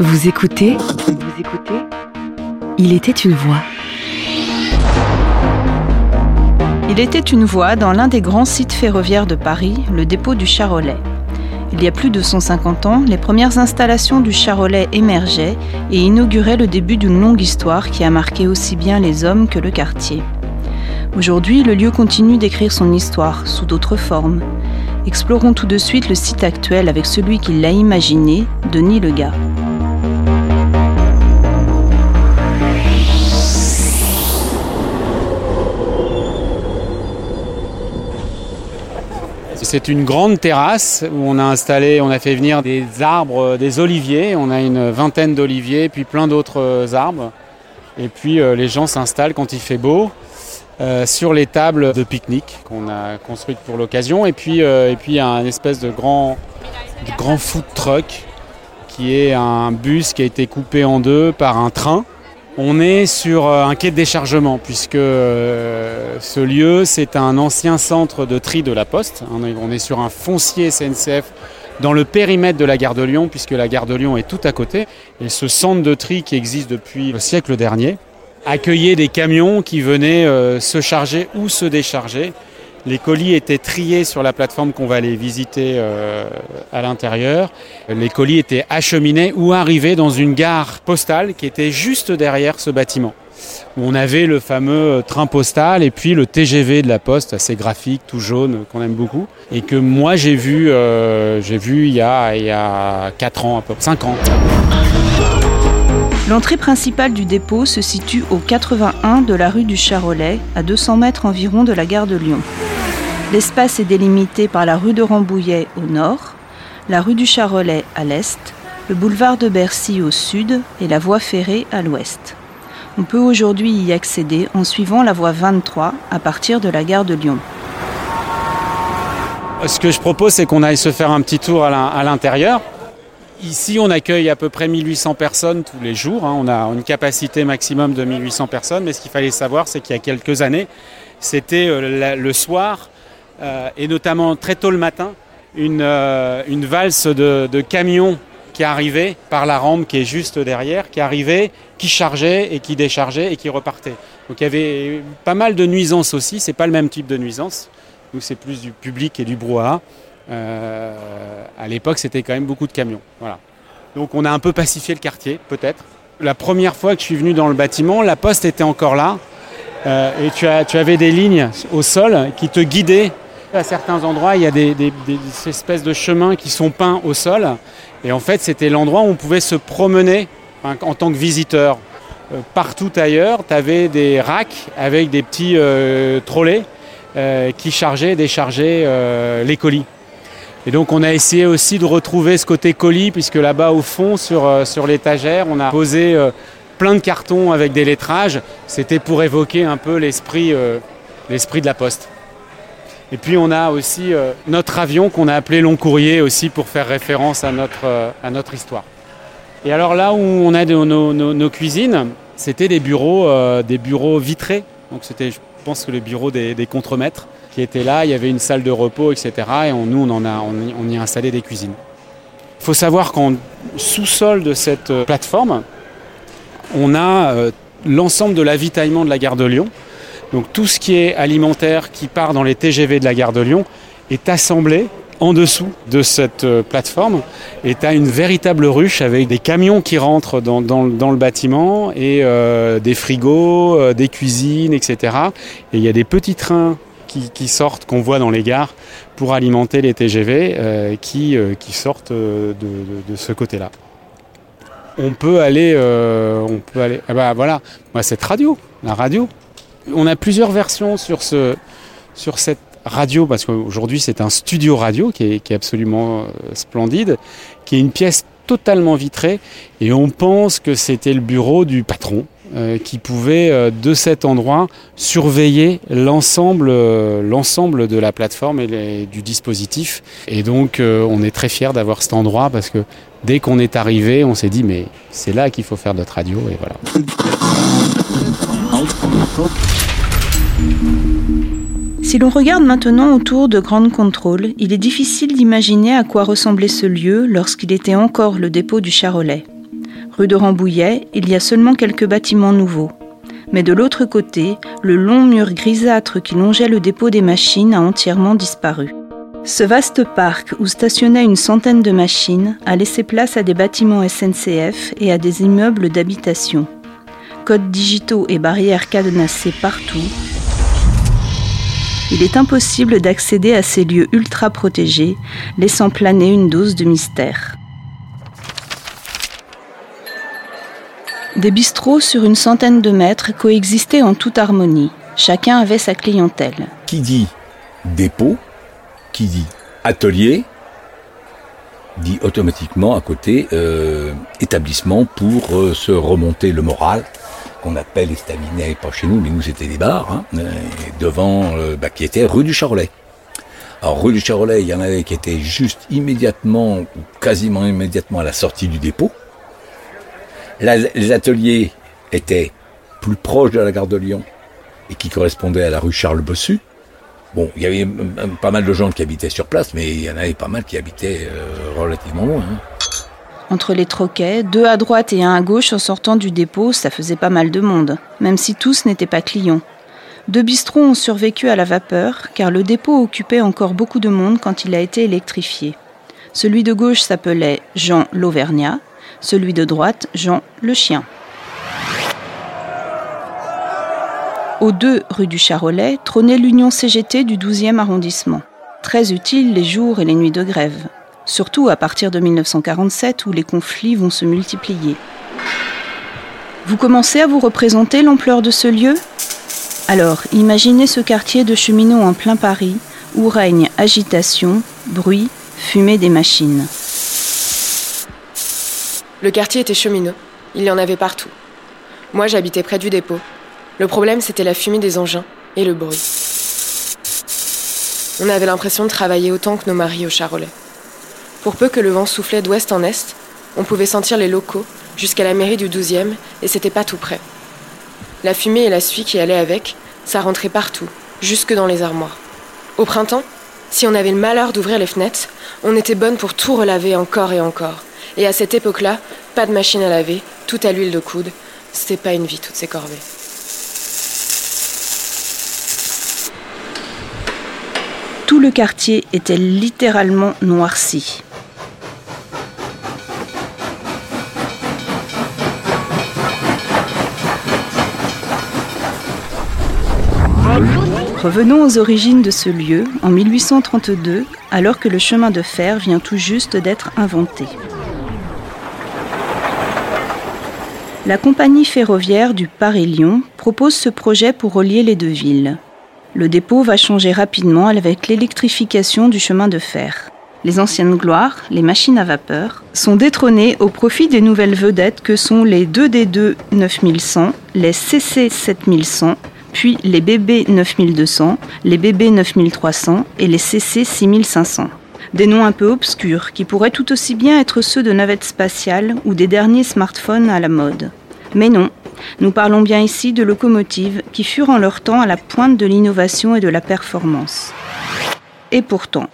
Vous écoutez Vous écoutez Il était une voix. Il était une voie dans l'un des grands sites ferroviaires de Paris, le dépôt du Charolais. Il y a plus de 150 ans, les premières installations du Charolais émergeaient et inauguraient le début d'une longue histoire qui a marqué aussi bien les hommes que le quartier. Aujourd'hui, le lieu continue d'écrire son histoire sous d'autres formes. Explorons tout de suite le site actuel avec celui qui l'a imaginé, Denis Lega. C'est une grande terrasse où on a installé, on a fait venir des arbres, des oliviers. On a une vingtaine d'oliviers, puis plein d'autres arbres. Et puis euh, les gens s'installent quand il fait beau euh, sur les tables de pique-nique qu'on a construites pour l'occasion. Et puis euh, et puis il y a un espèce de grand, de grand food truck qui est un bus qui a été coupé en deux par un train on est sur euh, un quai de déchargement puisque euh, ce lieu, c'est un ancien centre de tri de la Poste. On est sur un foncier SNCF dans le périmètre de la gare de Lyon puisque la gare de Lyon est tout à côté. Et ce centre de tri qui existe depuis le siècle dernier accueillait des camions qui venaient euh, se charger ou se décharger les colis étaient triés sur la plateforme qu'on va aller visiter euh, à l'intérieur. Les colis étaient acheminés ou arrivés dans une gare postale qui était juste derrière ce bâtiment. On avait le fameux train postal et puis le TGV de la Poste, assez graphique, tout jaune, qu'on aime beaucoup. Et que moi j'ai vu, euh, j'ai vu il y, a, il y a 4 ans, à peu près 5 ans. L'entrée principale du dépôt se situe au 81 de la rue du Charolais, à 200 mètres environ de la gare de Lyon. L'espace est délimité par la rue de Rambouillet au nord, la rue du Charolais à l'est, le boulevard de Bercy au sud et la voie ferrée à l'ouest. On peut aujourd'hui y accéder en suivant la voie 23 à partir de la gare de Lyon. Ce que je propose, c'est qu'on aille se faire un petit tour à l'intérieur. Ici, on accueille à peu près 1800 personnes tous les jours. Hein. On a une capacité maximum de 1800 personnes. Mais ce qu'il fallait savoir, c'est qu'il y a quelques années, c'était euh, le soir euh, et notamment très tôt le matin, une, euh, valse de, camions qui arrivaient par la rampe qui est juste derrière, qui arrivaient, qui chargeaient et qui déchargeaient et qui repartaient. Donc il y avait pas mal de nuisances aussi. C'est pas le même type de nuisance. Nous, c'est plus du public et du brouhaha. Euh, à l'époque, c'était quand même beaucoup de camions. Voilà. Donc on a un peu pacifié le quartier, peut-être. La première fois que je suis venu dans le bâtiment, la poste était encore là. Euh, et tu, avais des lignes au sol qui te guidaient. À certains endroits, il y a des, espèces de chemins qui sont peints au sol. Et en fait, c'était l'endroit où on pouvait se promener en tant que visiteur. Euh, partout ailleurs, tu avais des racks avec des petits euh, trolley qui chargeaient et déchargeaient les colis. Et donc on a essayé aussi de retrouver ce côté colis, puisque là-bas au fond, sur, euh, sur l'étagère, on a posé euh, plein de cartons avec des lettrages. C'était pour évoquer un peu l'esprit, euh, de la poste. Et puis on a aussi notre avion qu'on a appelé Long Courrier aussi pour faire référence à notre, à notre histoire. Et alors là où on a nos, nos, cuisines, c'était des bureaux, des bureaux vitrés. Donc c'était, je pense que le bureau des, des contremaîtres était là. Il y avait une salle de repos, etc. Et nous, on, en a, on, y a installé des cuisines. Il faut savoir qu'en sous-sol de cette euh, plateforme, on a euh, l'ensemble de l'avitaillement de la gare de Lyon. Donc tout ce qui est alimentaire qui part dans les TGV de la gare de Lyon est assemblé en dessous de cette euh, plateforme et tu as une véritable ruche avec des camions qui rentrent dans, le bâtiment et des frigos, des cuisines, etc. Et il y a des petits trains qui, sortent, qu'on voit dans les gares pour alimenter les TGV euh, qui, euh, qui sortent euh, de, ce côté-là. On peut aller, on peut aller. Ah bah voilà, moi cette radio, la radio. On a plusieurs versions sur ce, sur cette radio parce qu'aujourd'hui c'est un studio radio qui est, qui est absolument splendide, qui est une pièce totalement vitrée et on pense que c'était le bureau du patron euh, qui pouvait euh, de cet endroit surveiller l'ensemble euh, de la plateforme et du dispositif. Et donc on est très fiers d'avoir cet endroit parce que dès qu'on est arrivé, on s'est dit mais c'est là qu'il faut faire notre radio et voilà. Si l'on regarde maintenant autour de Grande Contrôle, il est difficile d'imaginer à quoi ressemblait ce lieu lorsqu'il était encore le dépôt du Charolais. Rue de Rambouillet, il y a seulement quelques bâtiments nouveaux. Mais de l'autre côté, le long mur grisâtre qui longeait le dépôt des machines a entièrement disparu. Ce vaste parc où stationnaient une centaine de machines a laissé place à des bâtiments SNCF et à des immeubles d'habitation. Codes digitaux et barrières cadenassées partout, il est impossible d'accéder à ces lieux ultra protégés, laissant planer une dose de mystère. Des bistrots sur une centaine de mètres coexistaient en toute harmonie. Chacun avait sa clientèle. Qui dit dépôt, qui dit atelier, dit automatiquement à côté euh, établissement pour euh, se remonter le moral, qu'on appelle estaminet, pas chez nous, mais nous c'était des bars, hein, devant, euh, bah, qui était rue du Charolais. Alors rue du Charolais, il y en avait qui étaient juste immédiatement, ou quasiment immédiatement à la sortie du dépôt. Les ateliers étaient plus proches de la gare de Lyon et qui correspondaient à la rue Charles Bossu. Bon, il y avait pas mal de gens qui habitaient sur place, mais il y en avait pas mal qui habitaient euh, relativement loin. Hein. Entre les troquets, deux à droite et un à gauche en sortant du dépôt, ça faisait pas mal de monde, même si tous n'étaient pas clients. Deux bistrots ont survécu à la vapeur, car le dépôt occupait encore beaucoup de monde quand il a été électrifié. Celui de gauche s'appelait Jean l'Auvergnat, celui de droite Jean le Chien. Au 2 rue du Charolais trônait l'Union CGT du 12e arrondissement. Très utile les jours et les nuits de grève surtout à partir de 1947 où les conflits vont se multiplier. Vous commencez à vous représenter l'ampleur de ce lieu? Alors, imaginez ce quartier de cheminots en plein Paris où règne agitation, bruit, fumée des machines. Le quartier était cheminot. Il y en avait partout. Moi, j'habitais près du dépôt. Le problème, c'était la fumée des engins et le bruit. On avait l'impression de travailler autant que nos maris au Charolais. Pour peu que le vent soufflait d'ouest en est, on pouvait sentir les locaux jusqu'à la mairie du 12e et c'était pas tout près. La fumée et la suie qui allaient avec, ça rentrait partout, jusque dans les armoires. Au printemps, si on avait le malheur d'ouvrir les fenêtres, on était bonne pour tout relaver encore et encore. Et à cette époque-là, pas de machine à laver, tout à l'huile de coude. C'était pas une vie, toutes ces corvées. Tout le quartier était littéralement noirci. Revenons aux origines de ce lieu, en 1832, alors que le chemin de fer vient tout juste d'être inventé. La compagnie ferroviaire du Paris-Lyon propose ce projet pour relier les deux villes. Le dépôt va changer rapidement avec l'électrification du chemin de fer. Les anciennes gloires, les machines à vapeur, sont détrônées au profit des nouvelles vedettes que sont les 2D2 9100, les CC 7100 puis les BB 9200, les BB 9300 et les CC 6500. Des noms un peu obscurs qui pourraient tout aussi bien être ceux de navettes spatiales ou des derniers smartphones à la mode. Mais non, nous parlons bien ici de locomotives qui furent en leur temps à la pointe de l'innovation et de la performance. Et pourtant.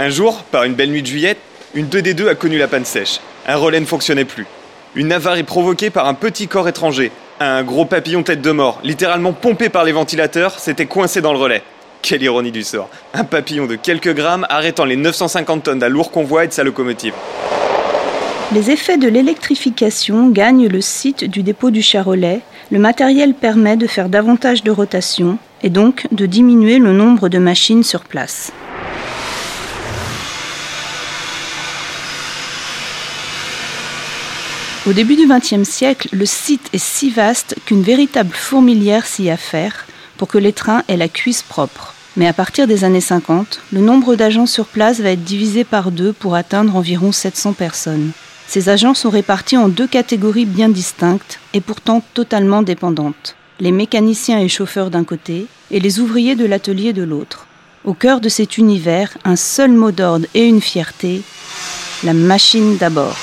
Un jour, par une belle nuit de juillet, une 2D2 a connu la panne sèche. Un relais ne fonctionnait plus. Une avarie provoquée par un petit corps étranger, un gros papillon tête de mort, littéralement pompé par les ventilateurs, s'était coincé dans le relais. Quelle ironie du sort. Un papillon de quelques grammes arrêtant les 950 tonnes d'un lourd convoi et de sa locomotive. Les effets de l'électrification gagnent le site du dépôt du Charolais. Le matériel permet de faire davantage de rotation et donc de diminuer le nombre de machines sur place. Au début du XXe siècle, le site est si vaste qu'une véritable fourmilière s'y affaire pour que les trains aient la cuisse propre. Mais à partir des années 50, le nombre d'agents sur place va être divisé par deux pour atteindre environ 700 personnes. Ces agents sont répartis en deux catégories bien distinctes et pourtant totalement dépendantes. Les mécaniciens et chauffeurs d'un côté et les ouvriers de l'atelier de l'autre. Au cœur de cet univers, un seul mot d'ordre et une fierté, la machine d'abord.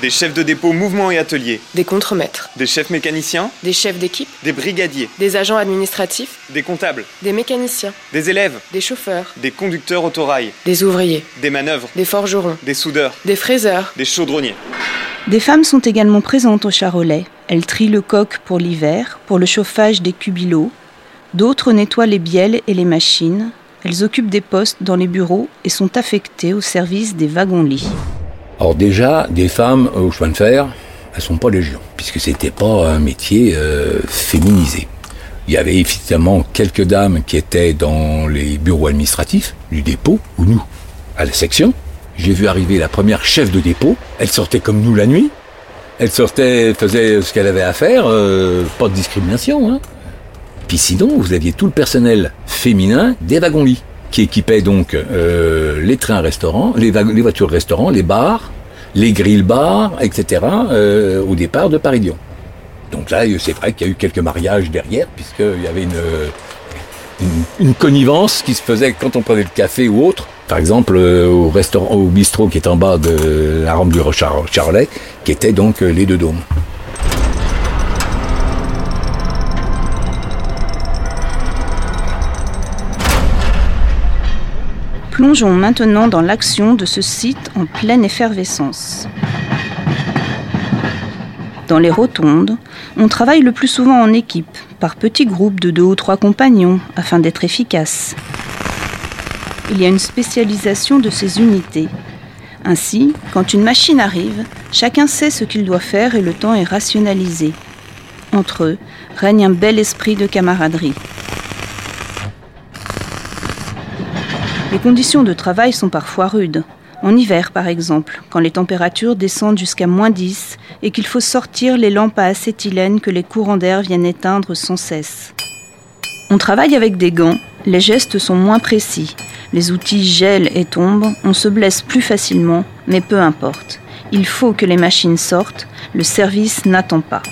Des chefs de dépôt mouvement et atelier. Des contremaîtres. Des chefs mécaniciens. Des chefs d'équipe. Des brigadiers. Des agents administratifs. Des comptables. Des mécaniciens. Des élèves. Des chauffeurs. Des conducteurs autorail. Des ouvriers. Des manœuvres. Des forgerons. Des soudeurs. Des fraiseurs. Des chaudronniers. Des femmes sont également présentes au Charolais. Elles trient le coq pour l'hiver, pour le chauffage des cubilots. D'autres nettoient les bielles et les machines. Elles occupent des postes dans les bureaux et sont affectées au service des wagons-lits. Alors déjà, des femmes au chemin de fer, elles sont pas légion, puisque c'était pas un métier euh, féminisé. Il y avait évidemment quelques dames qui étaient dans les bureaux administratifs du dépôt, ou nous, à la section. J'ai vu arriver la première chef de dépôt. Elle sortait comme nous la nuit. Elle sortait, faisait ce qu'elle avait à faire, euh, pas de discrimination. Hein. Puis sinon, vous aviez tout le personnel féminin des wagons-lits, qui équipait donc euh, les trains restaurants, les, voitures restaurants, les bars, les grilles bars, etc. Euh, au départ de Paris-Lyon. Donc là, c'est vrai qu'il y a eu quelques mariages derrière, puisqu'il y avait une, connivence qui se faisait quand on prenait le café ou autre. Par exemple, euh, au restaurant, au bistrot qui est en bas de la rampe du Charolais, qui était donc euh, les deux dômes. Plongeons maintenant dans l'action de ce site en pleine effervescence. Dans les rotondes, on travaille le plus souvent en équipe, par petits groupes de deux ou trois compagnons, afin d'être efficace. Il y a une spécialisation de ces unités. Ainsi, quand une machine arrive, chacun sait ce qu'il doit faire et le temps est rationalisé. Entre eux règne un bel esprit de camaraderie. Les conditions de travail sont parfois rudes. En hiver, par exemple, quand les températures descendent jusqu'à moins 10 et qu'il faut sortir les lampes à acétylène que les courants d'air viennent éteindre sans cesse. On travaille avec des gants, les gestes sont moins précis, les outils gèlent et tombent, on se blesse plus facilement, mais peu importe. Il faut que les machines sortent, le service n'attend pas.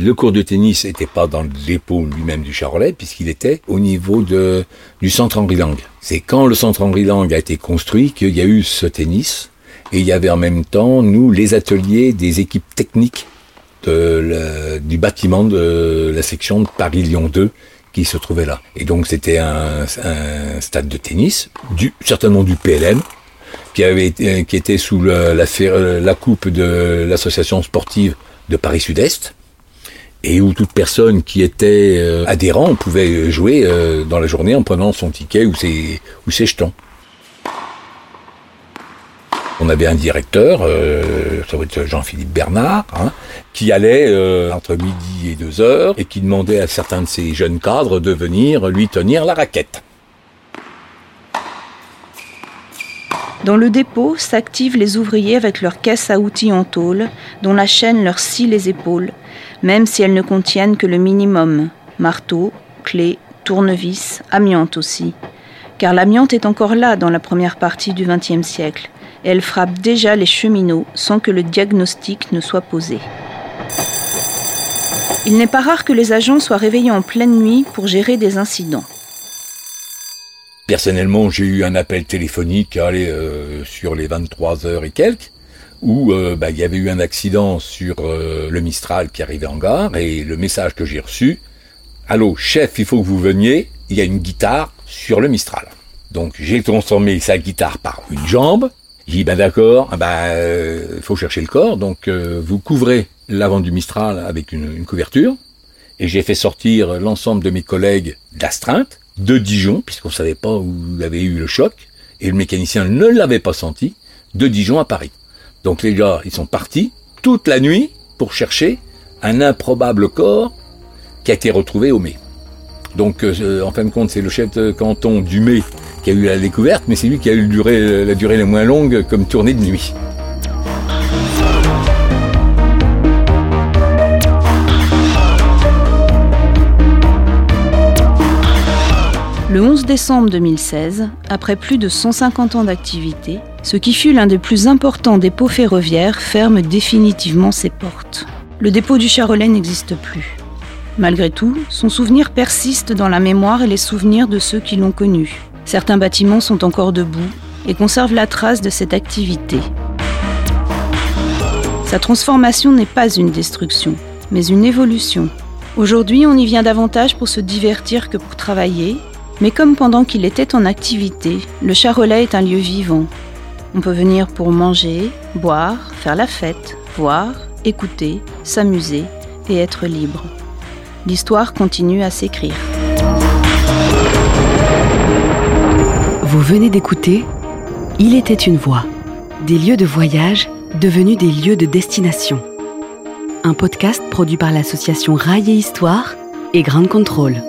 Le cours de tennis n'était pas dans le dépôt lui-même du Charolais, puisqu'il était au niveau de, du centre Henri Lang. C'est quand le centre Henri Lang a été construit qu'il y a eu ce tennis, et il y avait en même temps, nous, les ateliers des équipes techniques du bâtiment de la section de Paris-Lyon 2 qui se trouvait là. Et donc c'était un, stade de tennis, certainement du PLM, qui, avait, qui était sous la, la, la coupe de l'association sportive de Paris Sud-Est, et où toute personne qui était euh, adhérent pouvait jouer euh, dans la journée en prenant son ticket ou ses, ses jetons. On avait un directeur, euh, ça va être Jean-Philippe Bernard, hein, qui allait entre midi et deux heures et qui demandait à certains de ces jeunes cadres de venir lui tenir la raquette. Dans le dépôt s'activent les ouvriers avec leurs caisses à outils en tôle, dont la chaîne leur scie les épaules, même si elles ne contiennent que le minimum marteau, clé, tournevis, amiante aussi. Car l'amiante est encore là dans la première partie du XXe siècle, et elle frappe déjà les cheminots sans que le diagnostic ne soit posé. Il n'est pas rare que les agents soient réveillés en pleine nuit pour gérer des incidents. Personnellement, j'ai eu un appel téléphonique allez, euh, sur les 23 heures et quelques, où euh, bah, il y avait eu un accident sur euh, le Mistral qui arrivait en gare, et le message que j'ai reçu, Allô, chef, il faut que vous veniez, il y a une guitare sur le Mistral. Donc j'ai transformé sa guitare par une jambe, j'ai dit, ben d'accord, il ben, faut chercher le corps, donc vous couvrez l'avant du Mistral avec une, une couverture, et j'ai fait sortir l'ensemble de mes collègues d'astreinte, de Dijon, puisqu'on ne savait pas où il avait eu le choc, et le mécanicien ne l'avait pas senti, de Dijon à Paris. Donc les gars, ils sont partis toute la nuit pour chercher un improbable corps qui a été retrouvé au mai. Donc euh, en fin de compte, c'est le chef de canton du mai qui a eu la découverte, mais c'est lui qui a eu durée, la durée la moins longue comme tournée de nuit. Le 11 décembre 2016, après plus de 150 ans d'activité, ce qui fut l'un des plus importants dépôts ferroviaires ferme définitivement ses portes. Le dépôt du Charolais n'existe plus. Malgré tout, son souvenir persiste dans la mémoire et les souvenirs de ceux qui l'ont connu. Certains bâtiments sont encore debout et conservent la trace de cette activité. Sa transformation n'est pas une destruction, mais une évolution. Aujourd'hui, on y vient davantage pour se divertir que pour travailler, mais comme pendant qu'il était en activité, le Charolais est un lieu vivant. On peut venir pour manger, boire, faire la fête, voir, écouter, s'amuser et être libre. L'histoire continue à s'écrire. Vous venez d'écouter Il était une voix. Des lieux de voyage devenus des lieux de destination. Un podcast produit par l'association Rail et Histoire et Grand Contrôle.